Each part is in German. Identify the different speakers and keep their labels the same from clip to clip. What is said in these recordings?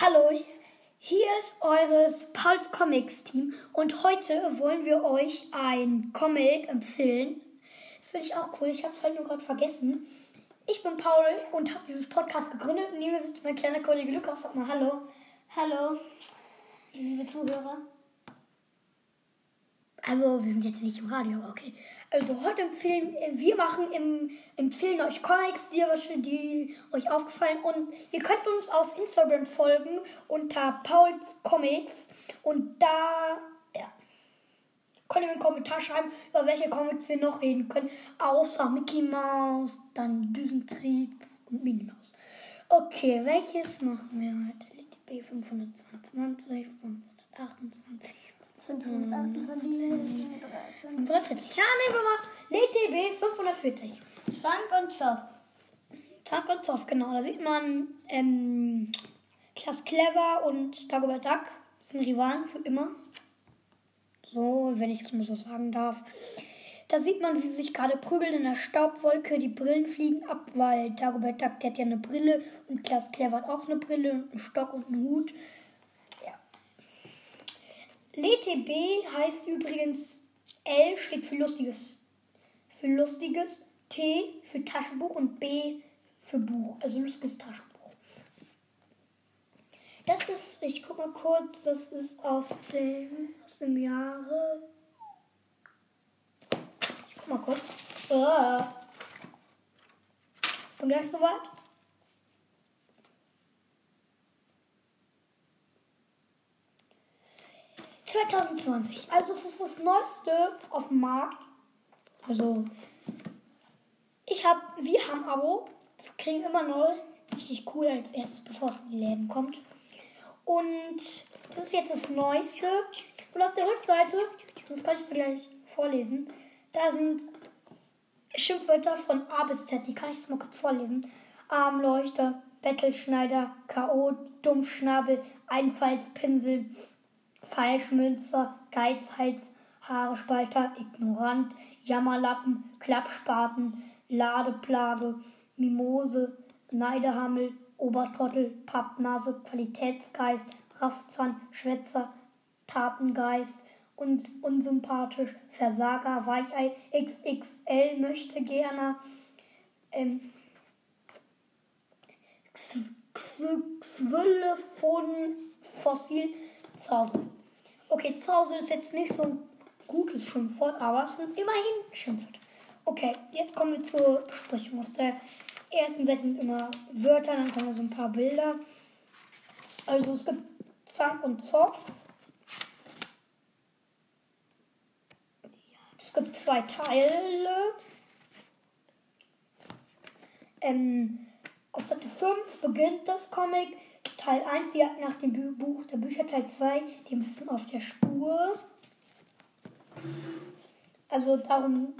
Speaker 1: Hallo, hier ist eures Pauls Comics Team und heute wollen wir euch ein Comic empfehlen. Das finde ich auch cool, ich habe es halt nur gerade vergessen. Ich bin Paul und habe dieses Podcast gegründet und hier sitzt mein kleiner Kollege Lukas. Sag mal Hallo.
Speaker 2: Hallo, liebe Zuhörer.
Speaker 1: Also, wir sind jetzt nicht im Radio, aber okay. Also, heute empfehlen wir machen im, empfehlen euch Comics, die, die euch aufgefallen und ihr könnt uns auf Instagram folgen unter Pauls Comics und da ja, könnt ihr einen Kommentar schreiben, über welche Comics wir noch reden können, außer Mickey Mouse, dann Düsentrieb und Minnie Mouse. Okay, welches machen wir heute? B 522, 528.
Speaker 2: 528,
Speaker 1: 540. Ja, nehmen wir mal LTB 540.
Speaker 2: Zank und Zoff.
Speaker 1: Zack und Zoff, genau. Da sieht man ähm, Klaas Clever und Dagobert Duck. Das sind Rivalen für immer. So, wenn ich das mal so sagen darf. Da sieht man, wie sie sich gerade prügeln in der Staubwolke. Die Brillen fliegen ab, weil Dagobert Duck, der hat ja eine Brille und Klaas Clever hat auch eine Brille und einen Stock und einen Hut. LTB heißt übrigens L steht für lustiges, für lustiges, T für Taschenbuch und B für Buch, also lustiges Taschenbuch. Das ist, ich guck mal kurz, das ist aus dem, aus dem Jahre. Ich guck mal kurz. Ah. Und gleich soweit? ...2020. Also es ist das Neueste auf dem Markt. Also... Ich hab... Wir haben Abo. Kriegen immer neu. Richtig cool als erstes, bevor es in die Läden kommt. Und das ist jetzt das Neueste. Und auf der Rückseite, das kann ich mir gleich vorlesen, da sind Schimpfwörter von A bis Z. Die kann ich jetzt mal kurz vorlesen. Armleuchter, Bettelschneider, K.O., Dumpfschnabel, Einfallspinsel, Falschmünzer, Geizhals, Haarespalter, Ignorant, Jammerlappen, Klappspaten, Ladeplage, Mimose, Neidehammel, Obertrottel, Pappnase, Qualitätsgeist, Raffzahn, Schwätzer, Tatengeist, und unsympathisch, Versager, Weichei, XXL möchte gerne, ähm, Xwille von Fossil, Zausel. Okay, Zausel ist jetzt nicht so ein gutes Schimpfwort, aber es sind immerhin Schimpfwörter. Okay, jetzt kommen wir zur Besprechung. Auf der ersten Seite sind immer Wörter, dann kommen so ein paar Bilder. Also es gibt Zank und Zoff. Es gibt zwei Teile. Ähm, auf Seite 5 beginnt das Comic. Teil 1, die Jagd nach dem Buch der Bücher. Teil 2, dem Wissen auf der Spur. Also darum,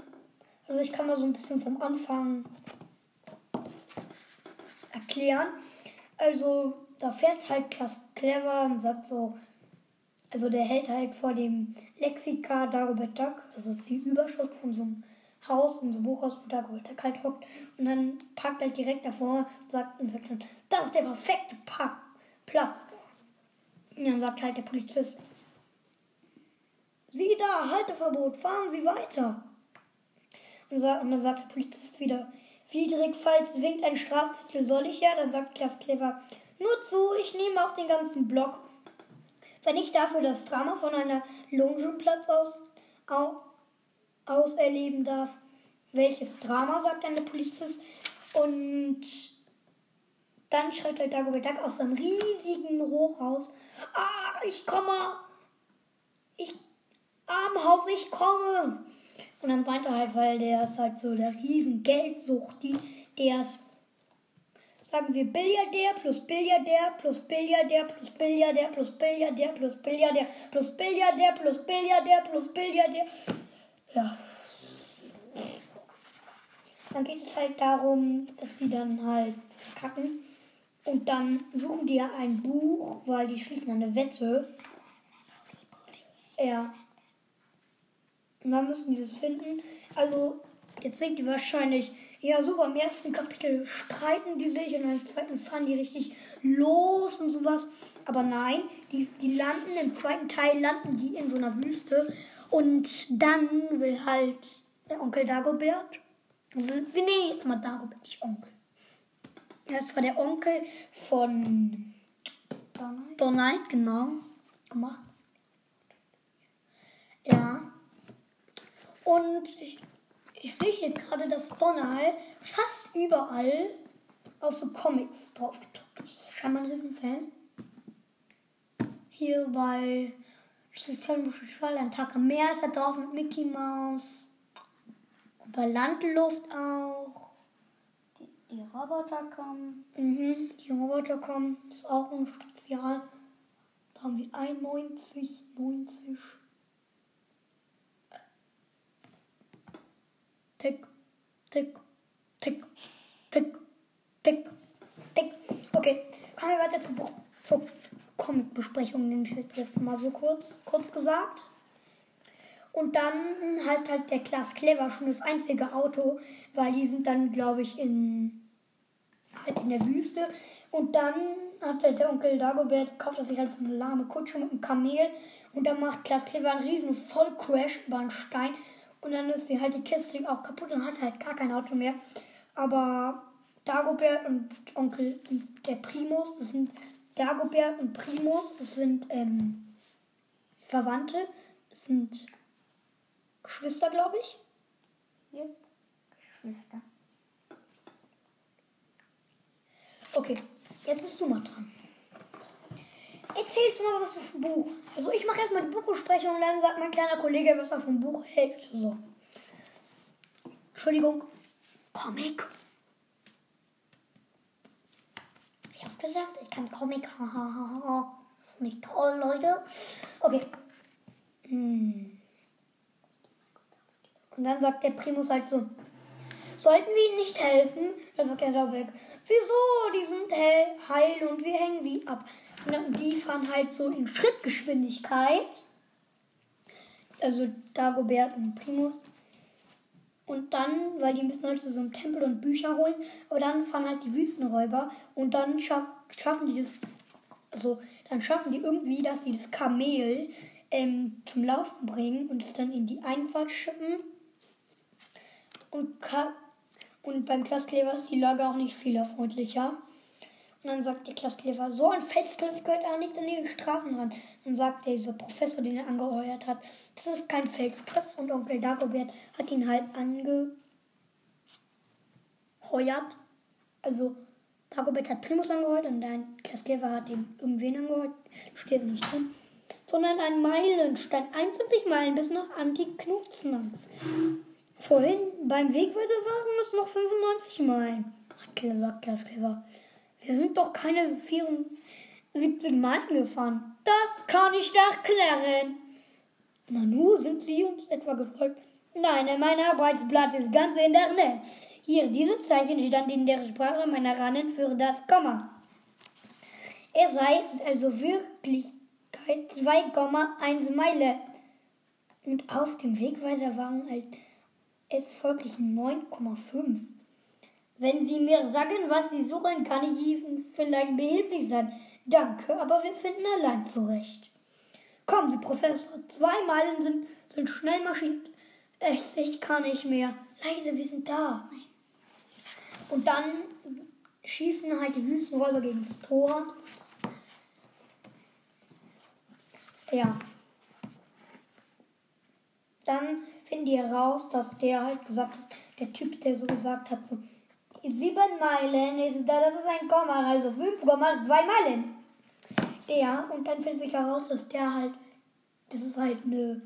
Speaker 1: also ich kann mal so ein bisschen vom Anfang erklären. Also da fährt halt Klaas Clever und sagt so, also der hält halt vor dem Lexika Dagobert Duck, das ist die Überschrift von so einem Haus, in so einem Buchhaus, wo Dagobert Duck halt hockt. Und dann packt halt direkt davor und sagt, und sagt dann, das ist der perfekte Park Platz. Und dann sagt halt der Polizist, Sie da, Halteverbot, fahren Sie weiter. Und, dann sagt der Polizist wieder, widrig, falls winkt ein Strafzettel, soll ich ja? Dann sagt Klaas Clever, nur zu, ich nehme auch den ganzen Block. Wenn ich dafür das Drama von einer Longenplatz aus, au, auserleben darf. Welches Drama, sagt dann der Polizist. Und dann schreit halt Dagobert Duck aus seinem riesigen Hochhaus. Ah, ich komme. Ich Armhaus, ich komme. Und dann weint er halt, weil der ist halt so der riesen Geldsucht, die, der ist, sagen wir, Billiardär plus Billiardär plus Billiardär plus Billiardär plus Billiardär plus Billiardär plus Billiardär plus Billiardär plus Billiardär. Ja. Dann geht es halt darum, dass sie dann halt verkacken. Und dann suchen die ja ein Buch, weil die schließen eine Wette. Ja. Und dann müssen die das finden. Also, jetzt denkt ihr wahrscheinlich, Ja, super. Im ersten Kapitel streiten die sich und im zweiten fahren die richtig los und sowas. Aber nein, die, die landen, im zweiten Teil landen die in so einer Wüste. Und dann will halt der Onkel Dagobert, also wir nennen jetzt mal Dagobert, nicht Onkel. Das war der Onkel von
Speaker 2: Donald.
Speaker 1: Donald, genau, gemacht. Ja. Und ich, ich sehe hier gerade, dass Donald fast überall auf so Comics drauf gedruckt ist. Scheinbar ein Riesenfan. Hier bei Fall ein Tag am Meer ist er drauf mit Mickey Mouse. Und bei Landluft auch.
Speaker 2: Die, Roboter kommen.
Speaker 1: Mhm, die Roboter kommen. Ist auch ein Spezial. Da haben wir 91, 90. Tick, tick, tick, tick, tick, tick. Okay, kommen wir weiter zur, zur Comic-Besprechung, nehme ich jetzt, jetzt mal so kurz, kurz gesagt. Und dann halt halt der Klaas Clever schon das einzige Auto, weil die sind dann, glaube ich, in halt in der Wüste. Und dann hat halt der Onkel Dagobert, kauft er sich halt so eine lahme Kutsche mit einem Kamel. Und dann macht Klaas Clever einen riesen Vollcrash über einen Stein. Und dann ist die halt die Kiste auch kaputt und hat halt gar kein Auto mehr. Aber Dagobert und Onkel und der Primus, das sind Dagobert und Primus, das sind ähm, Verwandte. Das sind Geschwister, glaube ich.
Speaker 2: Ja. Geschwister.
Speaker 1: Okay, jetzt bist du mal dran. Erzählst du mal was vom Buch. Also ich mache erstmal die Buchbesprechung und dann sagt mein kleiner Kollege, was er vom Buch hält. So. Entschuldigung. Comic. Ich hab's geschafft. Ich kann Comic. Das ist nicht toll, Leute. Okay. Hm. Und dann sagt der Primus halt so. Sollten wir ihnen nicht helfen? Da sagt er da weg. Wieso? Die sind hell, heil und wir hängen sie ab. Und dann, die fahren halt so in Schrittgeschwindigkeit. Also Dagobert und Primus. Und dann, weil die müssen halt zu so einem Tempel und Bücher holen, aber dann fahren halt die Wüstenräuber und dann schaff, schaffen die das, also dann schaffen die irgendwie, dass die das Kamel ähm, zum Laufen bringen und es dann in die Einfahrt schippen. Und, und beim Klasskleber ist die Lage auch nicht fehlerfreundlicher. Und dann sagt der Klasskleber, so ein Felsklotz gehört auch nicht an den Straßenrand. Dann sagt dieser Professor, den er angeheuert hat, das ist kein Felsklotz. Und Onkel Dagobert hat ihn halt angeheuert. Also Dagobert hat Primus angeheuert und dein Klasskleber hat ihn irgendwen angeheuert. Steht nicht drin. Sondern ein Meilenstein, 21 Meilen bis nach Antiknutzlands. Vorhin beim Wegweiser waren es noch 95 Meilen, hat gesagt Klasskleber. Wir sind doch keine 74 Meilen gefahren. Das kann ich erklären. Nanu, sind Sie uns etwa gefolgt? Nein, mein Arbeitsblatt ist ganz in der Nähe. Hier, dieses Zeichen stand in der Sprache meiner Rannen für das Komma. Er sei also Wirklichkeit 2,1 Meile. Und auf dem Wegweiser waren halt es folglich 9,5. Wenn Sie mir sagen, was Sie suchen, kann ich Ihnen vielleicht behilflich sein. Danke, aber wir finden allein zurecht. Kommen Sie, Professor. Zwei Meilen sind, sind schnell marschiert. Echt, ich kann nicht mehr. Leise, wir sind da. Und dann schießen halt die Wüstenräuber gegen das Tor. Ja. Dann finden die heraus, dass der halt gesagt hat, der Typ, der so gesagt hat, so, sieben Meilen ist da, das ist ein Komma, also 5,2 Meilen. Der, und dann findet sich heraus, dass der halt, das ist halt eine,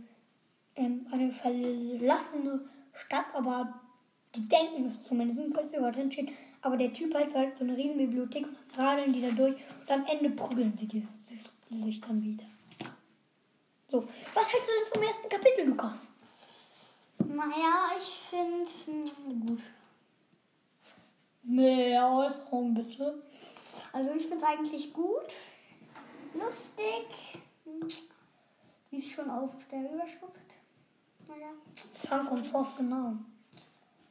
Speaker 1: ähm, eine verlassene Stadt, aber die denken es zumindest, weil es überall drin steht. Aber der Typ hat halt so eine riesen Bibliothek und dann radeln die da durch und am Ende prügeln sie die sich dann wieder. So, was hältst du denn vom ersten Kapitel, Lukas?
Speaker 2: Naja, ich finde es gut.
Speaker 1: Mehr Äußerung bitte.
Speaker 2: Also ich finde es eigentlich gut. Lustig. Hm. Wie es schon auf der Überschrift. Naja.
Speaker 1: Funk und Soft, genau.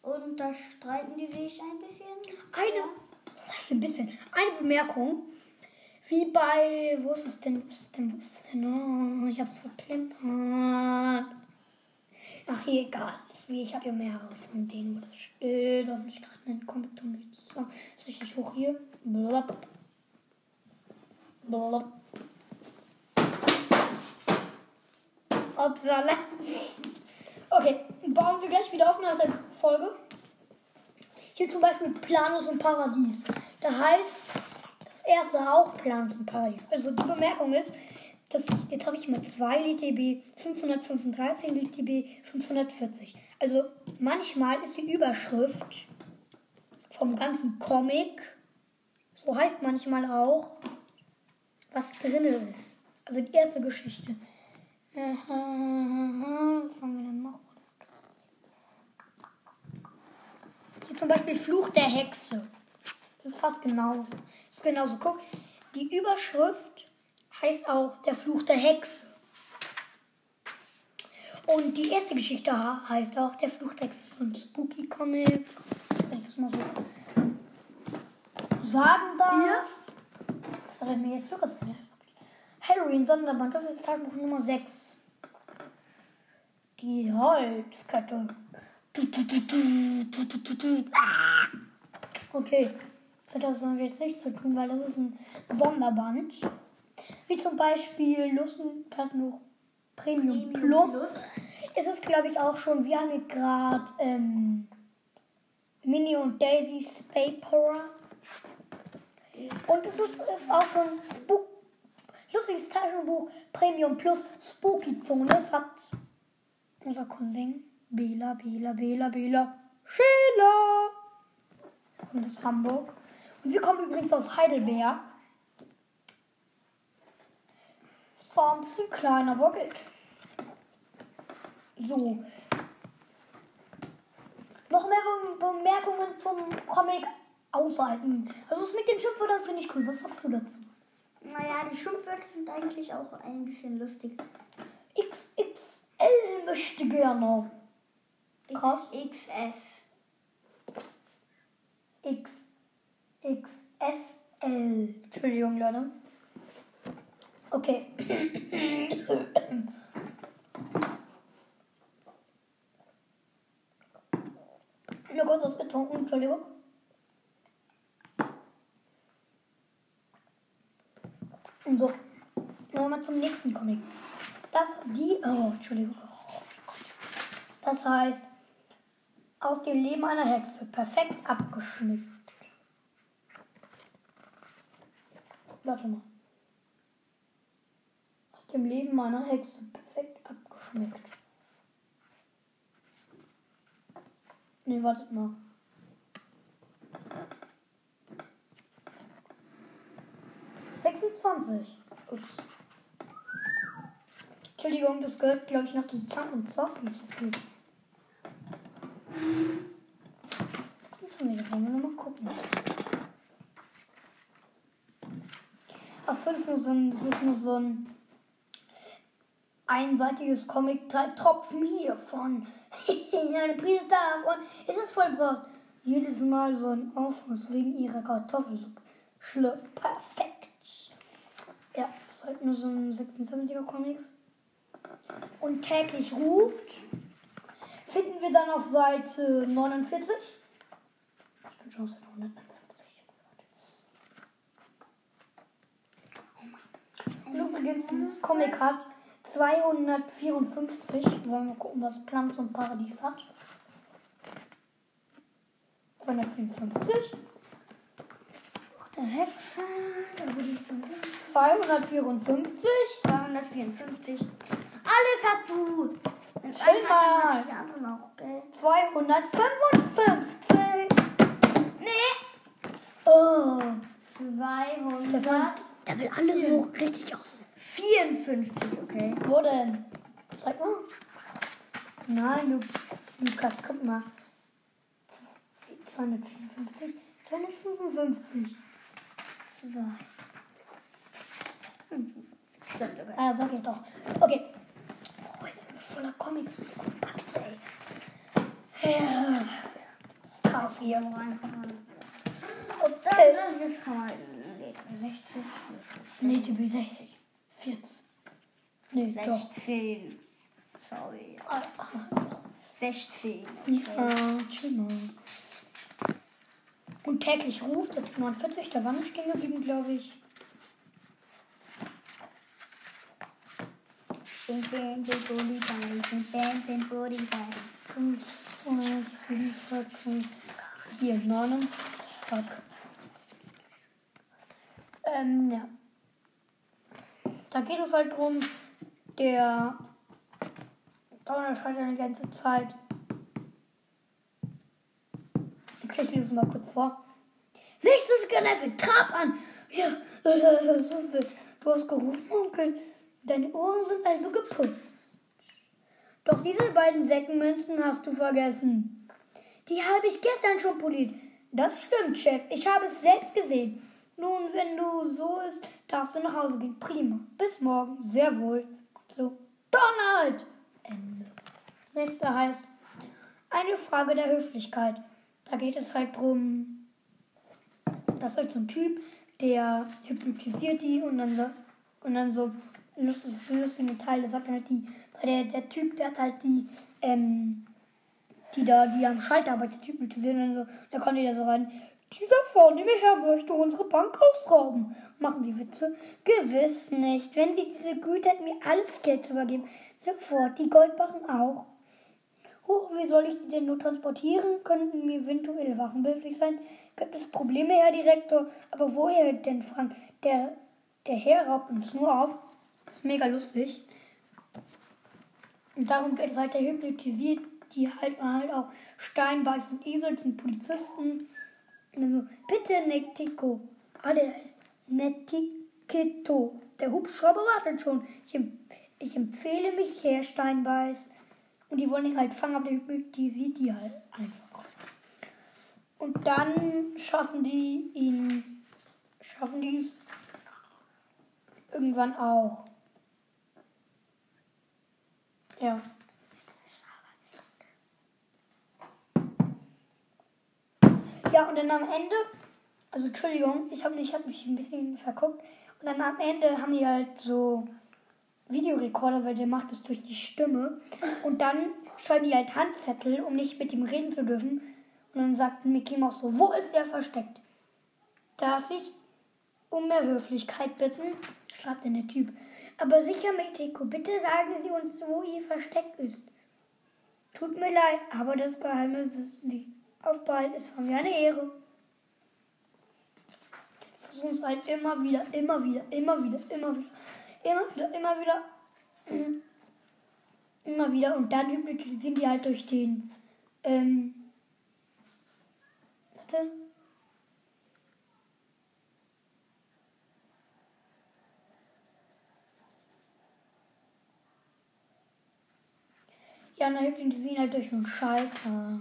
Speaker 2: Und da streiten die sich ein bisschen.
Speaker 1: Eine, was heißt ein bisschen? Eine Bemerkung. Wie bei, wo ist es denn, wo ist es denn, wo ist es denn? Oh, ich hab's verplempert. Ach, hier, egal. Wie, ich habe ja mehrere von denen, wo das steht. Da will ich gerade einen Comic nicht zusammen. Ist richtig hoch hier. Blub. Blub. Upsala. Okay, bauen wir gleich wieder auf nach der Folge. Hier zum Beispiel Planus und Paradies. Da heißt das erste auch Planus und Paradies. Also die Bemerkung ist, dass jetzt habe ich mal 2 LTB 535 LTB 540. Also manchmal ist die Überschrift vom ganzen Comic, so heißt manchmal auch, was drin ist. Also die erste Geschichte. Was haben wir denn noch? Hier zum Beispiel Fluch der Hexe. Das ist fast genauso. Das ist genauso. Guck, die Überschrift heißt auch der Fluch der Hexe. Und die erste Geschichte heißt auch der Fluch der Hexe. So ein spooky Comic. Wenn ich das mal so sagen darf. Was hat er mir jetzt wirklich Halloween Sonderband, das ist Tagebuch Nummer 6. Die Holzkette. Okay, das hat also jetzt nichts zu tun, weil das ist ein Sonderband. Wie zum Beispiel Lustentagebuch Premium,
Speaker 2: Premium
Speaker 1: Plus.
Speaker 2: Plus.
Speaker 1: Ist es, glaube ich, auch schon. Wir haben hier gerade ähm, Minnie und Daisy's Paper. Und es ist, ist auch schon Spook lustiges Taschenbuch Premium Plus Spooky Zone. Das hat unser Cousin Bela, Bela, Bela, Bela, Sheila. Kommt aus Hamburg. Und wir kommen übrigens aus Heidelberg. Ist zwar ein bisschen klein, aber geht. So. Noch mehr Bem- Bemerkungen zum Comic aushalten. Also das mit den Schimpfwörtern finde ich cool. Was sagst du dazu?
Speaker 2: Naja, die Schimpfwörter sind eigentlich auch ein bisschen lustig.
Speaker 1: XXL möchte gerne. Krass.
Speaker 2: XS.
Speaker 1: X, XSL. Entschuldigung, Leute. Okay. Nur kurz was getrunken, Entschuldigung. Und so. Dann wir mal zum nächsten Comic. Das, die, oh, Entschuldigung. Das heißt, aus dem Leben einer Hexe. Perfekt abgeschmückt. Warte mal. Dem Leben einer Hexe. Perfekt abgeschmückt. Nee, wartet mal. Sechsundzwanzig. Ups. Entschuldigung, das gehört, glaube ich, noch zu Zahn und Zoff, wie ich es sehe. 26, wollen wir nochmal gucken. Achso, das ist nur so ein, das ist nur so ein einseitiges Comic, drei Tropfen hiervon. Eine Prise davon. Es ist voll brav. Jedes Mal so ein Aufguss wegen ihrer Kartoffelsuppe. Schlürft perfekt. Ja, das ist halt nur so ein 26er Comics. Und täglich ruft. Finden wir dann auf Seite 49. Ich bin schon auf Seite 151. Und übrigens, dieses Comic hat 254. Wollen wir gucken, was Planz und Paradies hat. 254.
Speaker 2: Der Hexe. Da wurde ich von
Speaker 1: 254.
Speaker 2: 254. Alles hat du.
Speaker 1: Chill mal.
Speaker 2: dann hat die andere auch, gell?
Speaker 1: 255.
Speaker 2: Nee.
Speaker 1: Oh.
Speaker 2: 254.
Speaker 1: Das der will alles so richtig aus.
Speaker 2: okay.
Speaker 1: Wo denn? Zeig mal. Nein, du, Lukas, guck mal. 254, 255.
Speaker 2: Stimmt, okay.
Speaker 1: Ah, sag ich doch. Okay. Oh, jetzt sind wir voller Comics. Gepackt, ey. Ja. Chaos hier.
Speaker 2: Mal. Und das, das, das kann man. 60.
Speaker 1: Nee, die bin 60. 40. Nee, doch.
Speaker 2: 16. Sorry.
Speaker 1: Ah, ah,
Speaker 2: 16.
Speaker 1: Ja, chill mal. Und täglich ruft, das ist 49, da war nicht stehen geblieben, glaube ich.
Speaker 2: Bing, Polizei. Bing, bing, bing, Polizei.
Speaker 1: 5, 2, 7, 14, 4, 9. Fuck. Ähm, ja. Da geht es halt drum, der Donner schreit eine ganze Zeit. Okay, ich lese es mal kurz vor. Nicht so viel genervt, trab an! Ja, so viel. Du hast gerufen, Onkel. Deine Ohren sind also geputzt. Doch diese beiden Säckenmünzen hast du vergessen. Die habe ich gestern schon poliert. Das stimmt, Chef. Ich habe es selbst gesehen. Nun, wenn du so ist, darfst du nach Hause gehen. Prima. Bis morgen. Sehr wohl. So. Donald! Ende. Das nächste heißt eine Frage der Höflichkeit. Da geht es halt drum, das ist halt so ein Typ, der hypnotisiert die und dann, so- und dann so lustige, lustige Teile sagt dann halt die, weil der, der Typ, der hat halt die, ähm, die da, die am Schalter arbeitet, hypnotisieren und so, da kommt die da so rein. Dieser vornehme Herr möchte unsere Bank ausrauben. Machen die Witze? Gewiss nicht. Wenn sie diese Güte hätten, mir alles Geld zu übergeben. Sofort, die Goldbarren auch. Huch, wie soll ich die denn nur transportieren? Könnten mir eventuell Wachen behilflich sein? Gibt es Probleme, Herr Direktor? Aber woher denn, Frank? Der, der Herr raubt uns nur auf. Das ist mega lustig. Und darum halt, der hypnotisiert die halt, halt auch Steinbeiß und Esel sind Polizisten. Dann bitte Nettico. Ah, der heißt Nettikito. Der Hubschrauber wartet schon. Ich, ich empfehle mich, Herr Steinbeiß. Und die wollen ihn halt fangen, aber der hypnotisiert die halt einfach. Und dann schaffen die ihn, schaffen die es irgendwann auch. Ja. Ja, und dann am Ende, also Entschuldigung, ich habe mich, hab mich ein bisschen verguckt. Und dann am Ende haben die halt so Videorekorder, weil der macht es durch die Stimme. Und dann schreiben die halt Handzettel, um nicht mit ihm reden zu dürfen. Und dann sagt Mickey Mouse so, wo ist er versteckt? Darf ich um mehr Höflichkeit bitten? Schreibt dann der Typ. Aber sicher, Meteko, bitte sagen Sie uns, wo ihr versteckt ist. Tut mir leid, aber das Geheimnis ist nicht aufbehalten. Es war mir eine Ehre. Versuchen es halt immer wieder, immer wieder, immer wieder, immer wieder, immer wieder, immer wieder, mm, immer wieder. Und dann hypnotisieren die halt durch den, ähm, warte. Ja, und dann hypnotisieren halt durch so einen Schalter.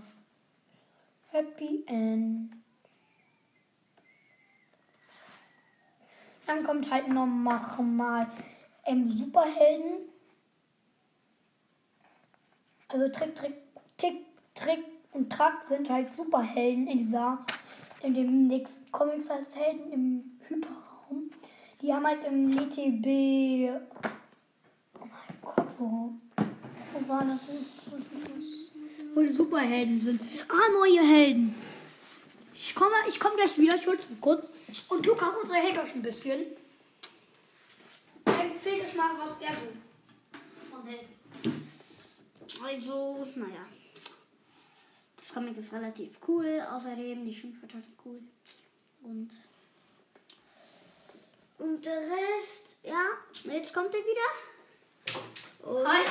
Speaker 1: Happy End. Dann kommt halt noch mal ähm, Superhelden. Also Trick, Trick, Tick, Trick und Track sind halt Superhelden in dieser, in dem nächsten Comics heißt Helden im Hyperraum. Die haben halt im LTB. Oh mein Gott, wo, wo war das? Was ist, was ist, was ist? Wo die Superhelden sind. Ah, neue Helden. Ich komme ich komm gleich wieder, ich hol's kurz. Und Lukas unterhält euch ein bisschen. Empfehlt euch mal, was er so von Helden.
Speaker 2: Also, naja. Das Comic ist relativ cool. Außerdem, die Schimpfwörter sind cool. Und. Und der Rest, ja, jetzt kommt er wieder. Und
Speaker 1: Hi.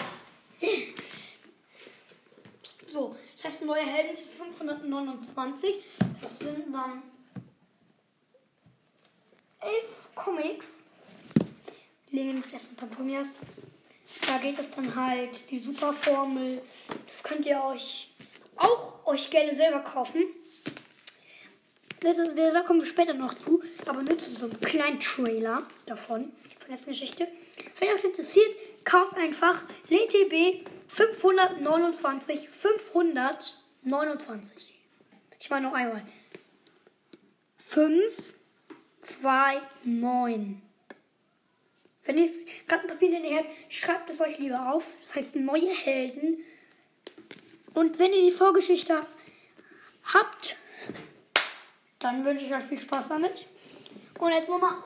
Speaker 1: So, das heißt, neue Helden ist 529. Das sind dann elf Comics. Lingen des letzten Pantomias. Da geht es dann halt die Superformel. Das könnt ihr euch auch euch gerne selber kaufen. Das ist, da kommen wir später noch zu. Aber nur zu so einem kleinen Trailer davon, von der Geschichte. Wenn euch interessiert, kauft einfach LTB 529 529. Ich mache noch einmal. 5, 2, 9. Wenn ihr gerade ein Papier in der Hand schreibt es euch lieber auf. Das heißt neue Helden. Und wenn ihr die Vorgeschichte habt, dann wünsche ich euch viel Spaß damit. Und jetzt nochmal.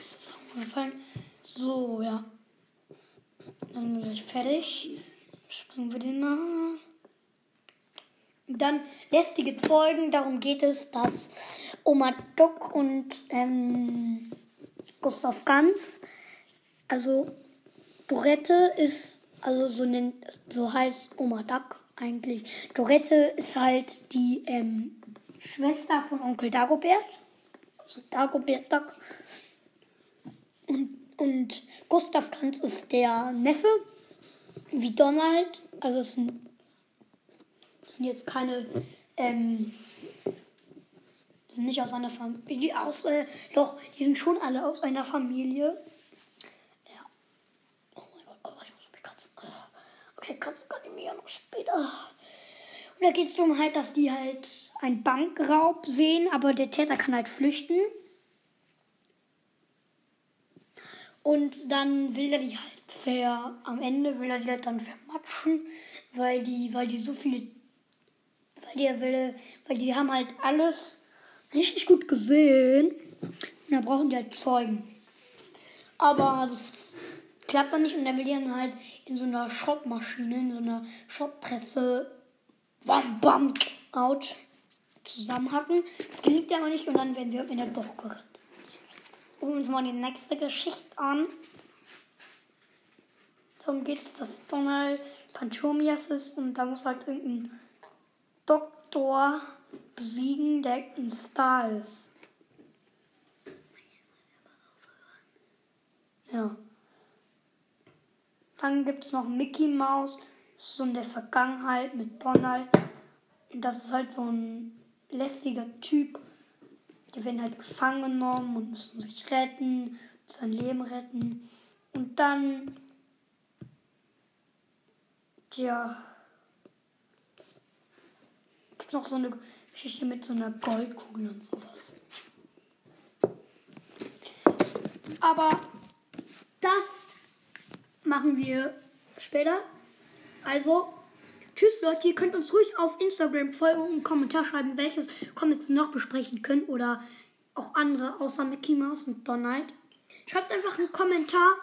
Speaker 1: Das ist auch gefallen. So, ja. Dann gleich fertig. Springen wir den mal. Dann lästige Zeugen, darum geht es, dass Oma Duck und ähm, Gustav Ganz, also Dorette ist, also so, nennt, so heißt Oma Duck eigentlich. Dorette ist halt die ähm, Schwester von Onkel Dagobert, also Dagobert Duck. Und, Gustav Ganz ist der Neffe, wie Donald, also es sind das sind jetzt keine, ähm, sind nicht aus einer Familie, aus, äh, doch, die sind schon alle aus einer Familie. Ja. Oh mein Gott, oh, ich muss mich kratzen. Okay, kratzen kann ich mir ja noch später. Und da geht es darum halt, dass die halt einen Bankraub sehen, aber der Täter kann halt flüchten. Und dann will er die halt ver, am Ende will er die halt dann vermatschen, weil die, weil die so viel weil die, weil, weil die haben halt alles richtig gut gesehen. Und da brauchen die halt Zeugen. Aber das klappt dann nicht und dann will die dann halt in so einer Schrottmaschine, in so einer Schrottpresse, bam, bam, out, zusammenhacken. Das gelingt ja noch nicht und dann werden sie am Ende doch gerettet. Gucken wir uns mal die nächste Geschichte an. Darum geht es, dass Donald Panchomias ist und da muss halt irgendein Doktor besiegen, der ein Star ist. Ja. Dann gibt es noch Mickey Mouse, so in der Vergangenheit mit Donald. Und das ist halt so ein lässiger Typ. Die werden halt gefangen genommen und müssen sich retten, sein Leben retten. Und dann, tja, gibt es noch so eine Geschichte mit so einer Goldkugel und sowas. Aber das machen wir später. Also, tschüss Leute, ihr könnt uns ruhig auf Instagram folgen und einen Kommentar schreiben, welches Comics noch besprechen können oder auch andere außer Mickey Mouse und Donald. Schreibt einfach einen Kommentar.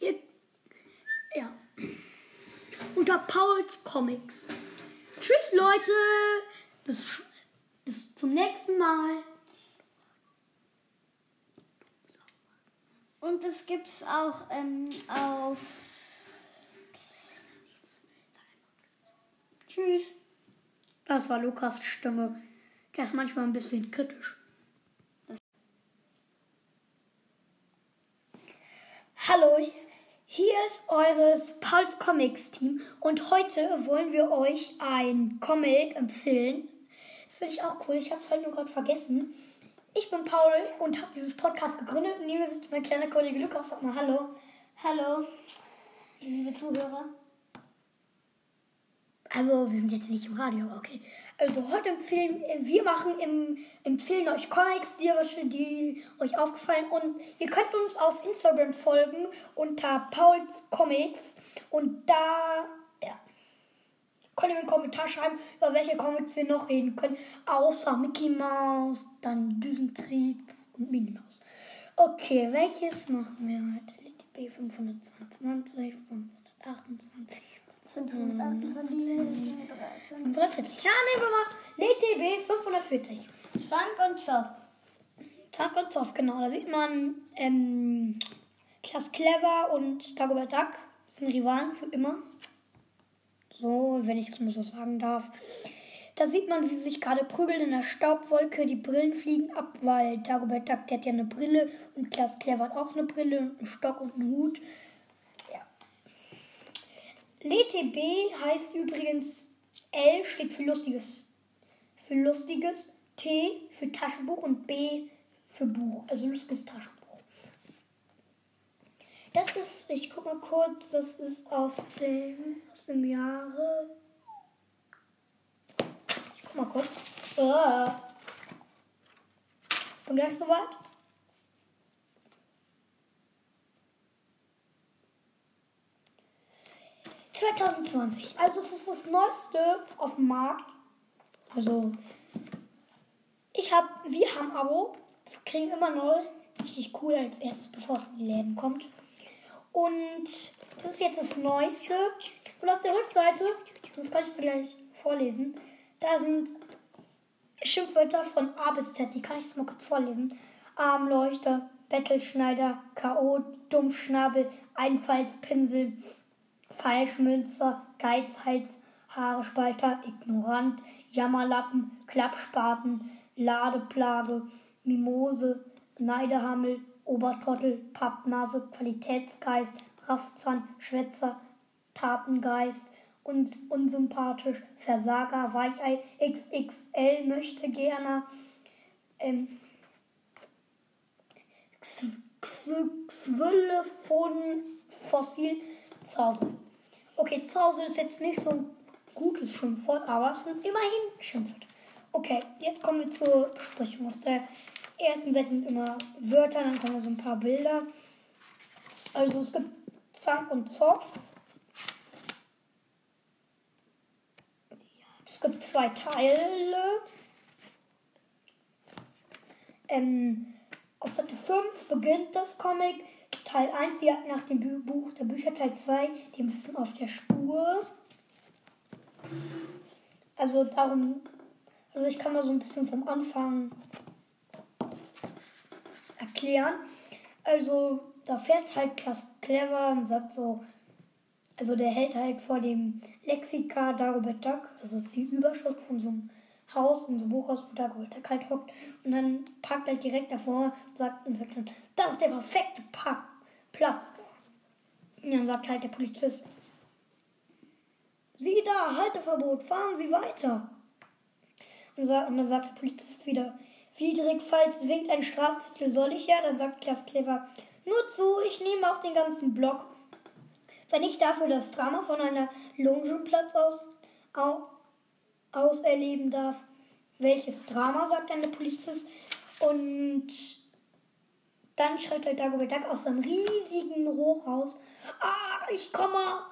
Speaker 1: Ihr, ja. Unter Pauls Comics. Tschüss Leute. Bis, bis zum nächsten Mal.
Speaker 2: Und das gibt's auch ähm, auf.
Speaker 1: Tschüss. Das war Lukas Stimme. Der ist manchmal ein bisschen kritisch. Hallo, hier ist eures Pauls Comics Team und heute wollen wir euch ein Comic empfehlen. Das finde ich auch cool. Ich habe es halt nur gerade vergessen. Ich bin Paul und habe dieses Podcast gegründet. Neben mir sitzt mein kleiner Kollege Lukas. Sag mal Hallo.
Speaker 2: Hallo, liebe Zuhörer.
Speaker 1: Also, wir sind jetzt nicht im Radio, aber okay. Also, heute empfehlen wir machen im, empfehlen euch Comics, die, die euch aufgefallen und ihr könnt uns auf Instagram folgen unter Pauls Comics und da ja, könnt ihr einen Kommentar schreiben, über welche Comics wir noch reden können, außer Mickey Mouse, dann Düsentrieb und Minnie Mouse. Okay, welches machen wir heute? B 522, 528.
Speaker 2: 528,
Speaker 1: 540. Ja, nehmen wir mal LTB 540.
Speaker 2: Frank und Zoff.
Speaker 1: Zack und Zoff, genau. Da sieht man ähm, Klaus Clever und Dagobert Duck. Das sind Rivalen für immer. So, wenn ich das mal so sagen darf. Da sieht man, wie sie sich gerade prügeln in der Staubwolke. Die Brillen fliegen ab, weil Dagobert Duck, der hat ja eine Brille und Klaus Clever hat auch eine Brille und einen Stock und einen Hut. LTB heißt übrigens L steht für lustiges, für lustiges, T für Taschenbuch und B für Buch, also lustiges Taschenbuch. Das ist, ich guck mal kurz, das ist aus dem, aus dem Jahre mal kurz. Äh. Und gleich soweit? ...2020. Also es ist das Neueste auf dem Markt. Also... Ich habe... Wir haben Abo. Kriegen immer neu. Richtig cool als erstes, bevor es in die Läden kommt. Und das ist jetzt das Neueste. Und auf der Rückseite, das kann ich mir gleich vorlesen, da sind Schimpfwörter von A bis Z. Die kann ich jetzt mal kurz vorlesen. Armleuchter, Bettelschneider, K.O., Dumpfschnabel, Einfallspinsel, Falschmünzer, Geizhals, Haarespalter, Ignorant, Jammerlappen, Klappspaten, Ladeplage, Mimose, Neidehammel, Obertrottel, Pappnase, Qualitätsgeist, Raffzahn, Schwätzer, Tatengeist, und unsympathisch, Versager, Weichei, XXL möchte gerne, ähm, Xwille von Fossil, Zause. Okay, Zause ist jetzt nicht so ein gutes Schimpfwort, aber es sind immerhin Schimpfwort. Okay, jetzt kommen wir zur Besprechung. Auf der ersten Seite sind immer Wörter, dann kommen so ein paar Bilder. Also es gibt Zank und Zopf. Es gibt zwei Teile. Ähm, auf Seite 5 beginnt das Comic. Teil 1, die nach dem Buch der Bücher, Teil 2, dem Wissen auf der Spur. Also darum, also ich kann mal so ein bisschen vom Anfang erklären. Also da fährt halt Klaas Clever und sagt so, also der hält halt vor dem Lexika Dagobert Duck, das ist die Überschrift von so einem Haus, in so einem Buchhaus, wo Dagobert Duck halt hockt. Und dann packt halt direkt davor und sagt, und sagt dann, das ist der perfekte Park Platz. Und dann sagt halt der Polizist, Sie da, Halteverbot, fahren Sie weiter. Und, dann sagt der Polizist wieder, widrig, falls winkt ein Strafzettel, soll ich ja? Dann sagt Klaas Clever, nur zu, ich nehme auch den ganzen Block. Wenn ich dafür das Drama von einer Longenplatz aus, au, auserleben darf. Welches Drama, sagt dann der Polizist. Und dann schreit halt Dagobert Duck aus seinem riesigen Hochhaus. Ah, ich komme!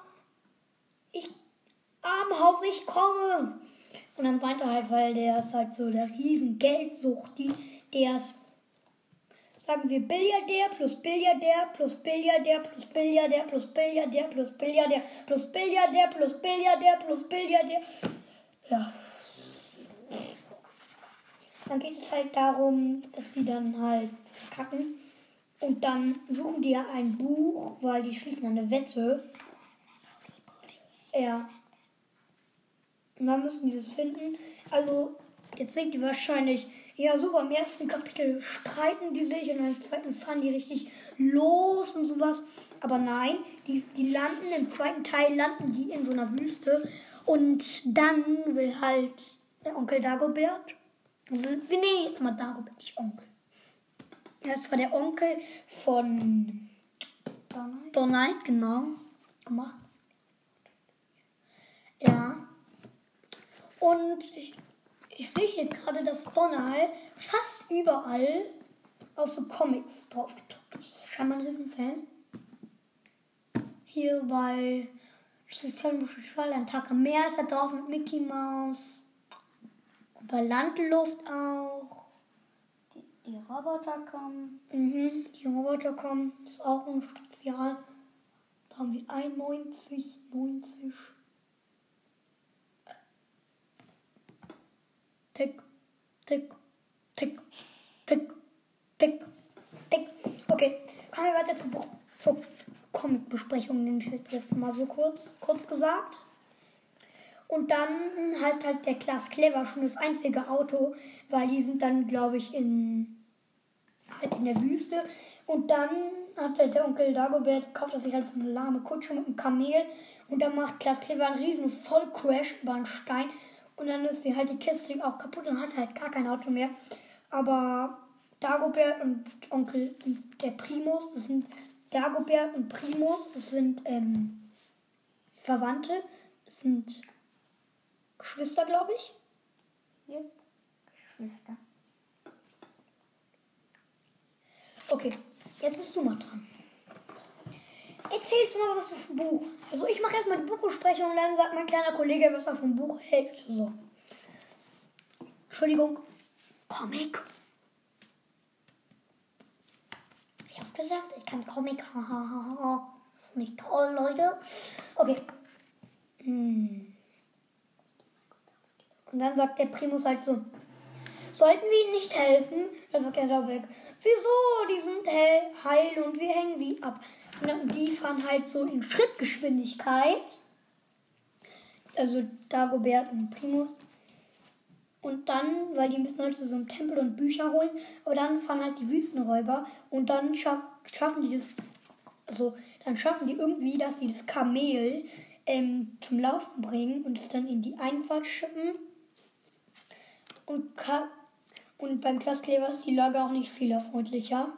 Speaker 1: Ich, Armhaus, ich komme! Und dann weint er halt, weil der ist halt so der riesen Geldsucht, der ist sagen wir Billiardär plus Billiardär plus Billiardär plus Billiardär plus Billiardär plus Billiardär plus Billiardär plus Billiardär plus Billiardär. Ja. Dann geht es halt darum, dass sie dann halt verkacken. Und dann suchen die ja ein Buch, weil die schließen eine Wette. Ja. Und dann müssen die das finden. Also, jetzt denkt die wahrscheinlich, ja, super. Im ersten Kapitel streiten die sich und im zweiten fahren die richtig los und sowas. Aber nein, die, die landen im zweiten Teil, landen die in so einer Wüste. Und dann will halt der Onkel Dagobert, also wir nennen jetzt mal Dagobert, nicht Onkel. Das war der Onkel von Donald, genau, gemacht. Ja. Und ich, ich sehe hier gerade, dass Donald fast überall auf so Comics drauf gedruckt ist. Das ist scheinbar ein Riesenfan. Hier bei Fall ein Tag am Meer ist er drauf mit Mickey Mouse. Und bei Landluft auch.
Speaker 2: Die, Roboter kommen.
Speaker 1: Mhm, die Roboter kommen. Ist auch ein Spezial. Da haben wir 91, 90. Tick, tick, tick, tick, tick, tick. Okay, kommen wir weiter zur, zur Comic-Besprechung, nenne ich jetzt, jetzt mal so kurz, kurz gesagt. Und dann halt halt der Klaas Clever schon das einzige Auto, weil die sind dann, glaube ich, in halt in der Wüste. Und dann hat halt der Onkel Dagobert, kauft er sich halt so eine lahme Kutsche mit einem Kamel. Und dann macht Klaas Clever einen riesen Vollcrash über einen Stein. Und dann ist die halt die Kiste auch kaputt und hat halt gar kein Auto mehr. Aber Dagobert und Onkel und der Primus, das sind Dagobert und Primus, das sind ähm, Verwandte, das sind Geschwister, glaube ich.
Speaker 2: Hier. Geschwister.
Speaker 1: Okay, jetzt bist du mal dran. Erzählst du mal was vom Buch. Also ich mache erstmal die Buchbesprechung und dann sagt mein kleiner Kollege, was er vom Buch hält. So. Entschuldigung. Comic. Ich hab's geschafft. Ich kann Comic. Das ist nicht toll, Leute. Okay. Hm. Und dann sagt der Primus halt so. Sollten wir ihnen nicht helfen? Dann sagt er da weg. Wieso? Die sind hell, heil und wir hängen sie ab. Und die fahren halt so in Schrittgeschwindigkeit. Also Dagobert und Primus. Und dann, weil die müssen halt so einem Tempel und Bücher holen, aber dann fahren halt die Wüstenräuber und dann schaff, schaffen die das, also dann schaffen die irgendwie, dass die das Kamel ähm, zum Laufen bringen und es dann in die Einfahrt schippen. Und, Ka und beim Klasskleber ist die Lage auch nicht fehlerfreundlicher.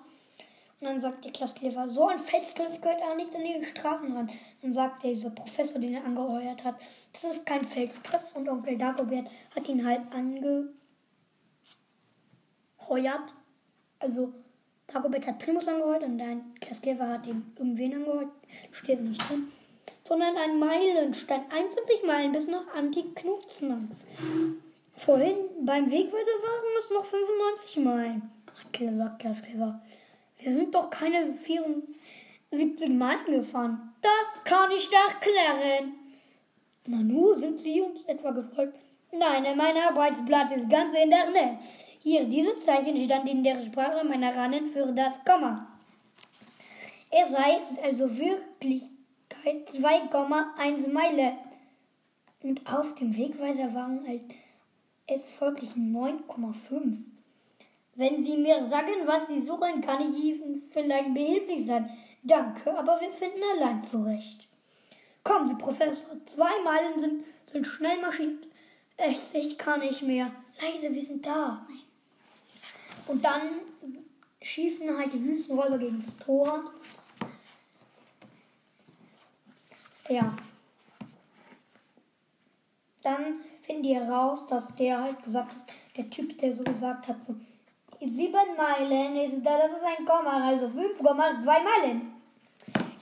Speaker 1: Und dann sagt der Klasskleber, so ein Felsklotz gehört auch nicht an den Straßenrand. Dann sagt dieser Professor, den er angeheuert hat, das ist kein Felsklotz. Und Onkel Dagobert hat ihn halt angeheuert. Also Dagobert hat Primus angeheuert und ein Klasskleber hat ihn irgendwen angeheuert. Steht nicht drin. Sondern ein Meilenstein. 21 Meilen bis nach Antiknutzlands. Vorhin beim Wegweiser waren es noch 95 Meilen. Hat gesagt Klasskleber. Wir sind doch keine 74 Meilen gefahren. Das kann ich erklären. Nanu, sind Sie uns etwa gefolgt? Nein, mein Arbeitsblatt ist ganz in der Nähe. Hier, dieses Zeichen stand in der Sprache meiner Rannen für das Komma. Sei ist also Wirklichkeit 2,1 Meile. Und auf dem Wegweiser waren halt es folglich 9,5. Wenn Sie mir sagen, was Sie suchen, kann ich Ihnen vielleicht behilflich sein. Danke, aber wir finden allein zurecht. Kommen Sie, Professor. Zwei Meilen sind, sind schnell. Echt, ich kann nicht mehr. Leise, wir sind da. Und dann schießen halt die Wüstenräuber gegen das Tor. Ja. Dann finden die heraus, dass der halt gesagt hat, der Typ, der so gesagt hat, so, sieben Meilen ist da, das ist ein Komma, also 5,2 Meilen.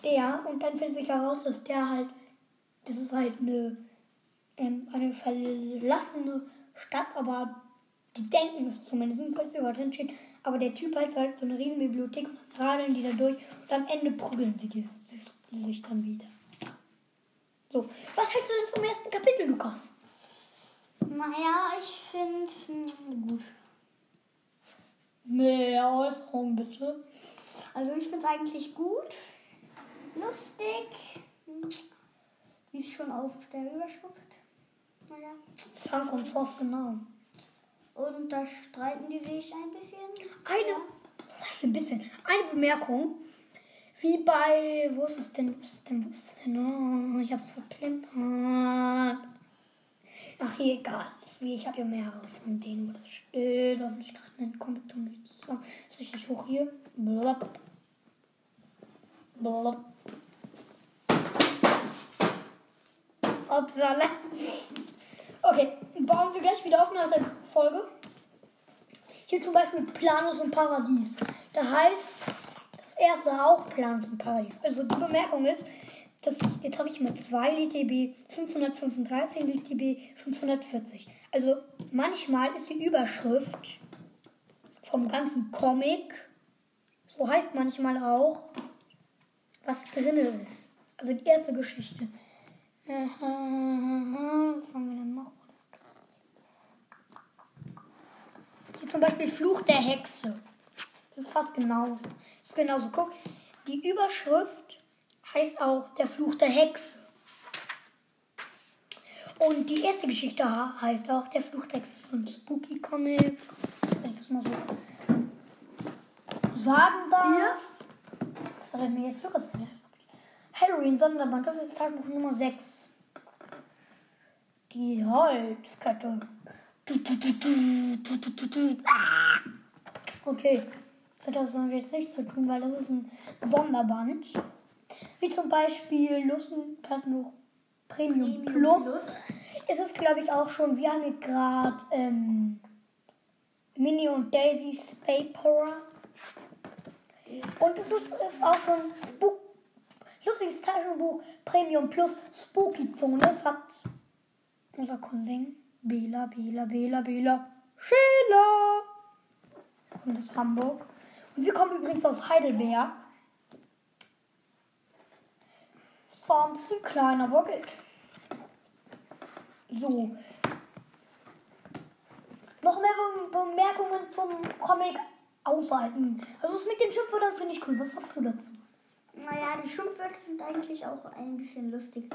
Speaker 1: Der, und dann findet sich heraus, dass der halt, das ist halt eine, ähm, eine verlassene Stadt, aber die denken es zumindest, weil es überall drin steht. Aber der Typ hat halt so eine riesen Bibliothek und dann radeln die da durch und am Ende prügeln sie sich, sich dann wieder. So, was hältst du denn vom ersten Kapitel, Lukas?
Speaker 2: Naja, ich finde es gut.
Speaker 1: Mehr Äußerung bitte.
Speaker 2: Also ich finde es eigentlich gut. Lustig. Wie es schon auf der Überschrift. Naja.
Speaker 1: Frank und Zoff, genau.
Speaker 2: Und da streiten die sich ein bisschen.
Speaker 1: Eine, was heißt ein bisschen? Eine Bemerkung. Wie bei, wo ist es denn? Wo ist es denn? Wo ist es denn? Oh, ich hab's verplempert. Ach, hier, wie, ich habe ja mehrere von denen, wo das steht. Hoffentlich gerade einen Comic wir zusammen. Ist richtig hoch hier. Blub. Blub. Upsala. Okay, bauen wir gleich wieder auf nach der Folge. Hier zum Beispiel Planus und Paradies. Da heißt das erste auch Planus und Paradies. Also die Bemerkung ist, dass jetzt habe ich mal zwei LTB 535 und LTB 540. Also manchmal ist die Überschrift vom ganzen Comic, so heißt manchmal auch, was drin ist. Also die erste Geschichte. Was haben wir denn noch? Hier zum Beispiel Fluch der Hexe. Das ist fast genauso. Das ist genauso. Guck, die Überschrift heißt auch der Fluch der Hexe. Und die erste Geschichte heißt auch der Fluch der Hexe. Das ist so ein spooky Comic. Wenn ich das mal so sagen darf. Was hat er mir jetzt zugelassen? Halloween Sonderband, das ist Tagebuch Nummer 6. Die Holzkette. Ah! Okay, das hat also jetzt nichts zu tun, weil das ist ein Sonderband. Wie zum Beispiel Lustentaschenbuch Premium,
Speaker 2: Premium
Speaker 1: Plus.
Speaker 2: Plus.
Speaker 1: ist es, glaube ich, auch schon. Wir haben hier gerade ähm, Minnie und Daisy Spaperer. Und es ist, ist auch ein Spook, lustiges Taschenbuch Premium Plus Spooky Zone. Das hat unser Cousin Bela, Bela, Bela, Bela, Sheila. Und aus Hamburg. Und wir kommen übrigens aus Heidelberg. Es war ein bisschen klein, aber geht. So. Noch mehr Be- Bemerkungen zum Comic aushalten. Also das mit den Schimpfwörtern finde ich cool. Was sagst du dazu?
Speaker 2: Naja, die Schimpfwörter sind eigentlich auch ein bisschen lustig.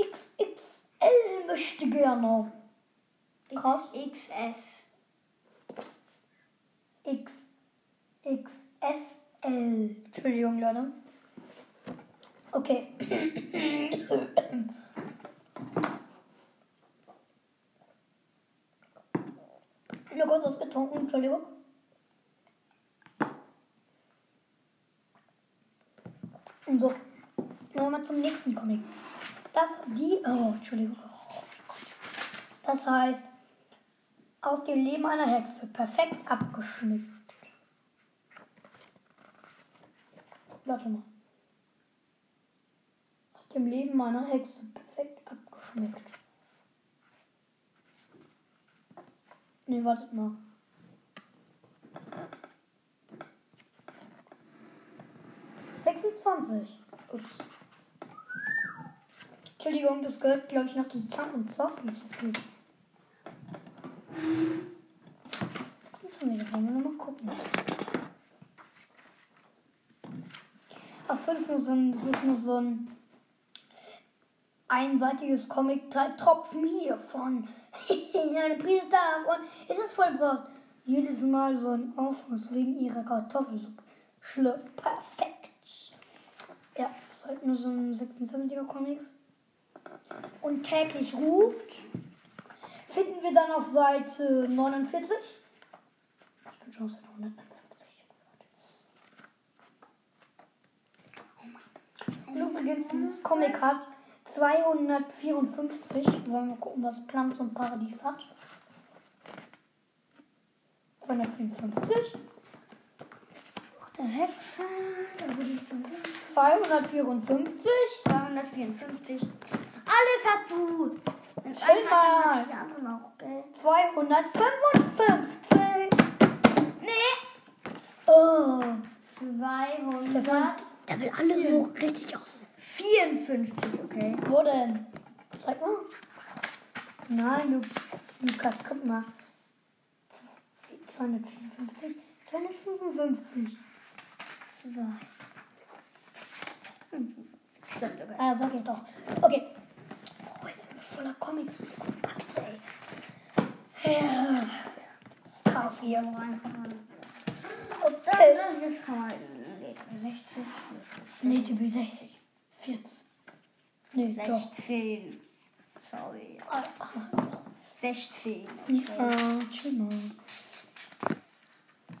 Speaker 1: XXL möchte gerne. Krass.
Speaker 2: XS.
Speaker 1: XXSL. Entschuldigung, Leute. Okay. Nur kurz was getrunken, Entschuldigung. Und so. Gehen wir mal zum nächsten Comic. Das, die, oh, Entschuldigung. Das heißt, aus dem Leben einer Hexe. Perfekt abgeschmückt. Warte mal. Dem Leben einer Hexe. Perfekt abgeschmückt. Nee, wartet mal. Sechsundzwanzig. Ups. Entschuldigung, das gehört, glaube ich, noch zu Zank und Zoff, wie ich es sehe. 26, da wollen wir nochmal gucken. Achso, das ist nur so ein, das ist nur so ein einseitiges Comic, drei Tropfen hiervon. Eine Prise davon. Es ist voll gebraucht. Jedes Mal so ein Aufguss wegen ihrer Kartoffelsuppe. Schlürft perfekt. Ja, das ist halt nur so ein 26er Comics. Und täglich ruft. Finden wir dann auf Seite 49. Ich bin schon auf Seite 151. Und übrigens, dieses Comic hat 254. Wollen wir gucken, was Planz und Paradies hat. 254.
Speaker 2: Der Hexe. Da wurde ich von
Speaker 1: 254.
Speaker 2: 254. Alles hat du.
Speaker 1: Chill mal.
Speaker 2: dann Die anderen auch, gell?
Speaker 1: 255.
Speaker 2: Nee.
Speaker 1: Oh. Das war,
Speaker 2: 254.
Speaker 1: der will alles so richtig aus.
Speaker 2: Okay.
Speaker 1: Wo denn? Zeig mal. Nein, du, Lukas, guck mal. 254. 255.
Speaker 2: Stimmt, okay.
Speaker 1: Ah, sag ich doch. Okay. Oh, jetzt sind wir voller Comics. Kompakt, ey. Ja. Das ist Chaos hier. Okay.
Speaker 2: Das, kann man. nee, 60.
Speaker 1: Nee, die bin 60. 40. Nee, doch.
Speaker 2: 16. Sorry.
Speaker 1: Ah, ah, doch.
Speaker 2: 16.
Speaker 1: Ja, chill mal.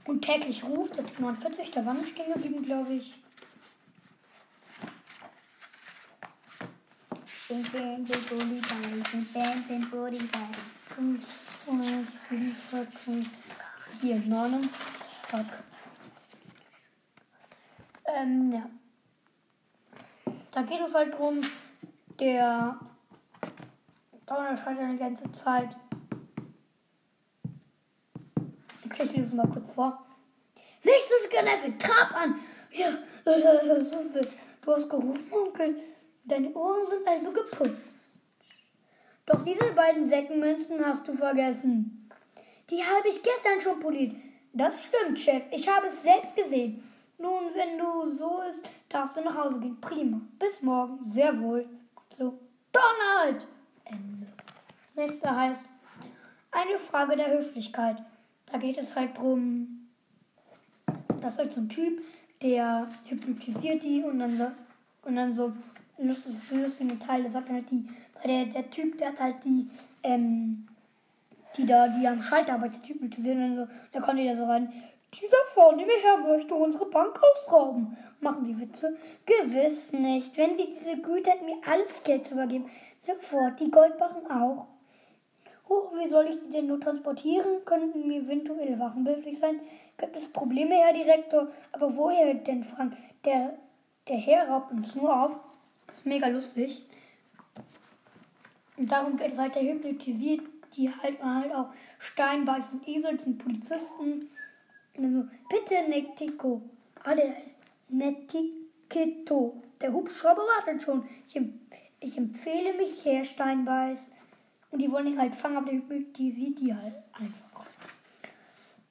Speaker 1: Und täglich ruft, der 49, da war nicht stehen geblieben, glaube ich.
Speaker 2: Bing, bing, booty, body, bing, bang, bing, booty, body.
Speaker 1: 5, 2, 7, 14, 4, 9. Fuck. Ähm, ja. Da geht es halt drum, der Donald schreit die ganze Zeit. Okay, ich lese es mal kurz vor. Nicht so genervt, trab an! Ja, äh, so viel. Du hast gerufen, Onkel. Deine Ohren sind also geputzt. Doch diese beiden Säckenmünzen hast du vergessen. Die habe ich gestern schon poliert. Das stimmt, Chef. Ich habe es selbst gesehen. Nun, wenn du so ist, darfst du nach Hause gehen. Prima. Bis morgen. Sehr wohl. So. Donald! Ende. Das nächste heißt eine Frage der Höflichkeit. Da geht es halt drum, das ist halt so ein Typ, der hypnotisiert die und dann so, und dann so lustige, lustige Teile sagt dann halt die, weil der, der Typ, der hat halt die, ähm, die da, die am Schalter arbeitet, hypnotisieren und so, da kommt die da so rein. Dieser vornehme Herr möchte unsere Bank ausrauben. Machen die Witze? Gewiss nicht. Wenn sie diese Güte hätten, mir alles Geld zu übergeben, Sofort, die Goldbarren auch. Huch, wie soll ich die denn nur transportieren? Könnten mir eventuelle Wachen behilflich sein? Gibt es Probleme, Herr Direktor? Aber woher denn, Frank? Der, der Herr raubt uns nur auf. Das ist mega lustig. Und darum halt, der hypnotisiert die halt, halt auch Steinbeiß und Esel sind Polizisten. Und dann so, bitte Nettico. Ah, der heißt Nettikito. Der Hubschrauber wartet schon. Ich, ich empfehle mich, Herr Steinbeiß. Und die wollen ihn halt fangen, aber der hypnotisiert die halt einfach.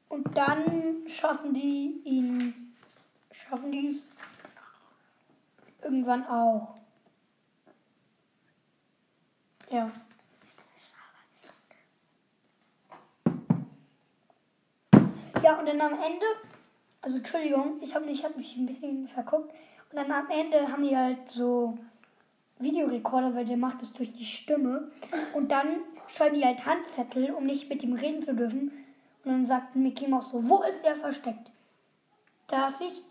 Speaker 1: Und dann schaffen die ihn, schaffen die es irgendwann auch. Ja. Ja, und dann am Ende, also Entschuldigung, ich habe hab mich ein bisschen verguckt. Und dann am Ende haben die halt so Videorekorder, weil der macht es durch die Stimme. Und dann schreiben die halt Handzettel, um nicht mit ihm reden zu dürfen. Und dann sagt Mickey Mouse so, wo ist er versteckt? Darf ich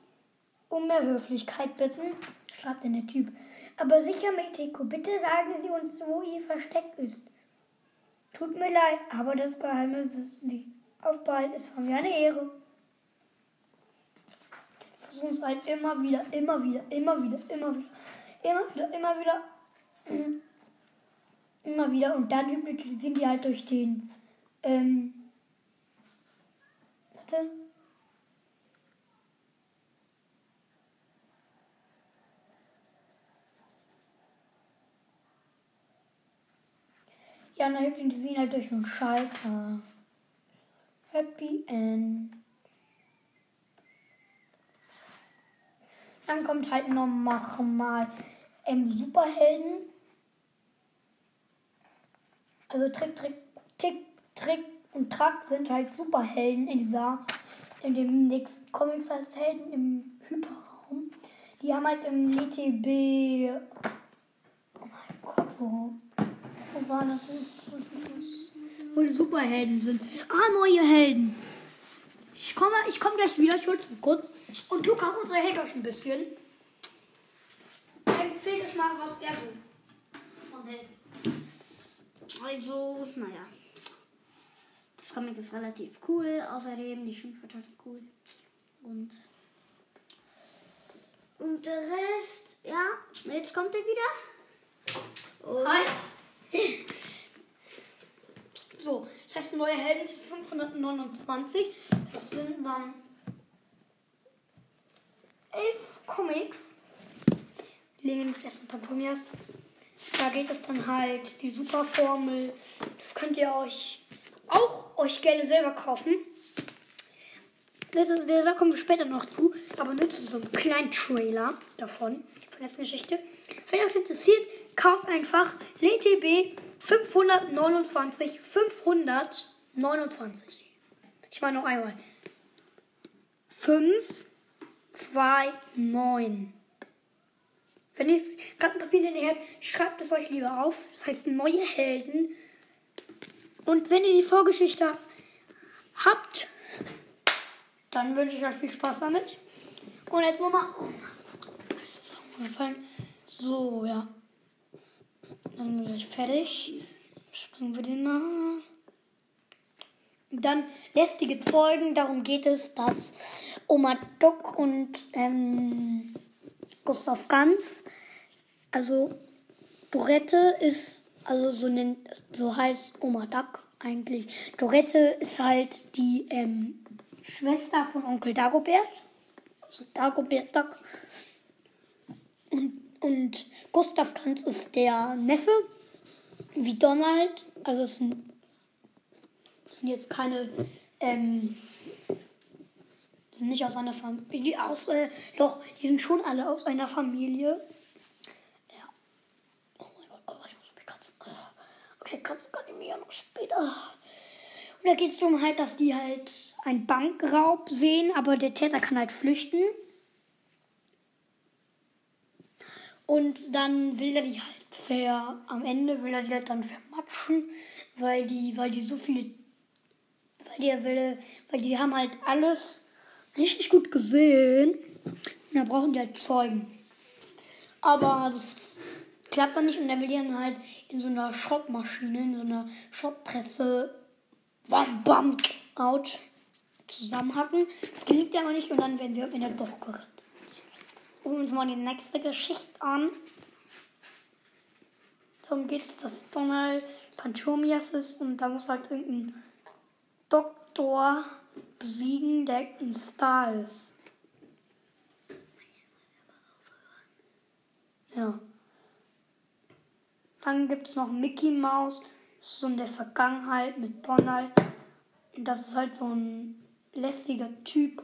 Speaker 1: um mehr Höflichkeit bitten? Schreibt dann der Typ. Aber sicher, Meteko, bitte sagen Sie uns, wo ihr versteckt ist. Tut mir leid, aber das Geheimnis ist nicht. Auf bald, es war mir eine Ehre. Versuchen es halt immer wieder, immer wieder, immer wieder, immer wieder, immer wieder, immer wieder, immer wieder. Und dann hypnotisieren die halt durch den, ähm, warte. Ja, und dann hypnotisieren halt durch so einen Schalter. Happy End. Dann kommt halt noch mal ähm, Superhelden. Also Trick, Trick, Tick, Trick und Track sind halt Superhelden in dieser, in dem nächsten Comics heißt Helden im Hyperraum. Die haben halt im LTB. Oh mein Gott, wo, wo war das? Was ist, was ist, was ist? wo die Superhelden sind. Ah, neue Helden. Ich komme, ich komme gleich wieder, ich hol's kurz. Und Lukas unterhält euch ein bisschen. Empfehlt euch mal, was er so von Helden.
Speaker 2: Also, naja. Das Comic ist relativ cool. Außerdem, die Schimpfwörter sind cool. Und. Und der Rest, ja, jetzt kommt er wieder. Und
Speaker 1: Hi. So, das heißt, neue Helden sind 529. Das sind dann elf Comics. Legen die ersten Pantomias. Da geht es dann halt die Superformel. Das könnt ihr euch auch euch gerne selber kaufen. Das ist, da kommen wir später noch zu. Aber nur zu so einem kleinen Trailer davon, von der Geschichte. Wenn euch interessiert, kauft einfach LTB 529, 529. Ich meine noch einmal. 5, 2, 9. Wenn ihr gerade ein Papier in der habt, schreibt es euch lieber auf. Das heißt neue Helden. Und wenn ihr die Vorgeschichte habt, dann wünsche ich euch viel Spaß damit. Und jetzt nochmal. Oh, ist auch? So, ja. Dann gleich fertig. Springen wir den mal. Dann lästige Zeugen, darum geht es, dass Oma Duck und ähm, Gustav Ganz, also Dorette ist, also so, nennt, so heißt Oma Duck eigentlich. Dorette ist halt die ähm, Schwester von Onkel Dagobert, also Dagobert Duck. Und, und Gustav Ganz ist der Neffe, wie Donald. Also es sind, es sind jetzt keine, ähm, sind nicht aus einer Familie, aus, äh, doch, die sind schon alle aus einer Familie. Ja. Oh mein Gott, oh, ich muss mich kratzen. Okay, kratzen kann ich mir ja noch später. Und da geht es darum halt, dass die halt einen Bankraub sehen, aber der Täter kann halt flüchten. Und dann will er die halt ver, am Ende will er die halt dann vermatschen, weil die, weil die so viel, weil die, will, weil die haben halt alles richtig gut gesehen. Und da brauchen die halt Zeugen. Aber das klappt dann nicht und dann will die dann halt in so einer Schrottmaschine, in so einer Schrottpresse, bam, bam, out, zusammenhacken. Das gelingt aber nicht und dann werden sie halt wieder doch gerettet. Gucken uns mal die nächste Geschichte an. Darum geht es, dass Donald Panchomias ist und da muss halt irgendein Doktor besiegen, der ein Star ist. Ja. Dann gibt es noch Mickey Mouse, so in der Vergangenheit mit Donald. Und das ist halt so ein lässiger Typ.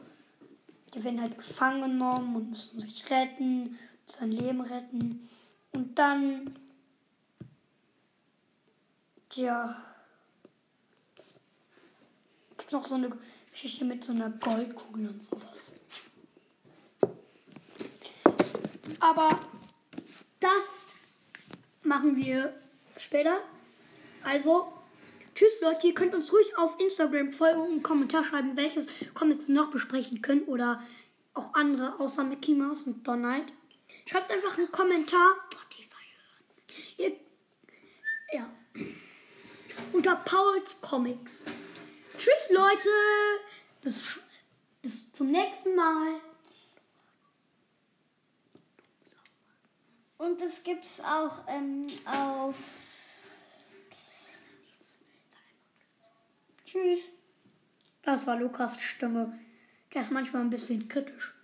Speaker 1: Die werden halt gefangen genommen und müssen sich retten, sein Leben retten. Und dann, tja, gibt noch so eine Geschichte mit so einer Goldkugel und sowas. Aber das machen wir später. Also, tschüss Leute, ihr könnt uns ruhig auf Instagram folgen und einen Kommentar schreiben, welches Comics noch besprechen können oder auch andere außer Mickey Mouse und Donald. Schreibt einfach einen Kommentar. Ihr, ja. Unter Pauls Comics. Tschüss Leute. Bis, bis zum nächsten Mal.
Speaker 2: Und das gibt's auch ähm, auf. Tschüss.
Speaker 1: Das war Lukas Stimme. Der ist manchmal ein bisschen kritisch.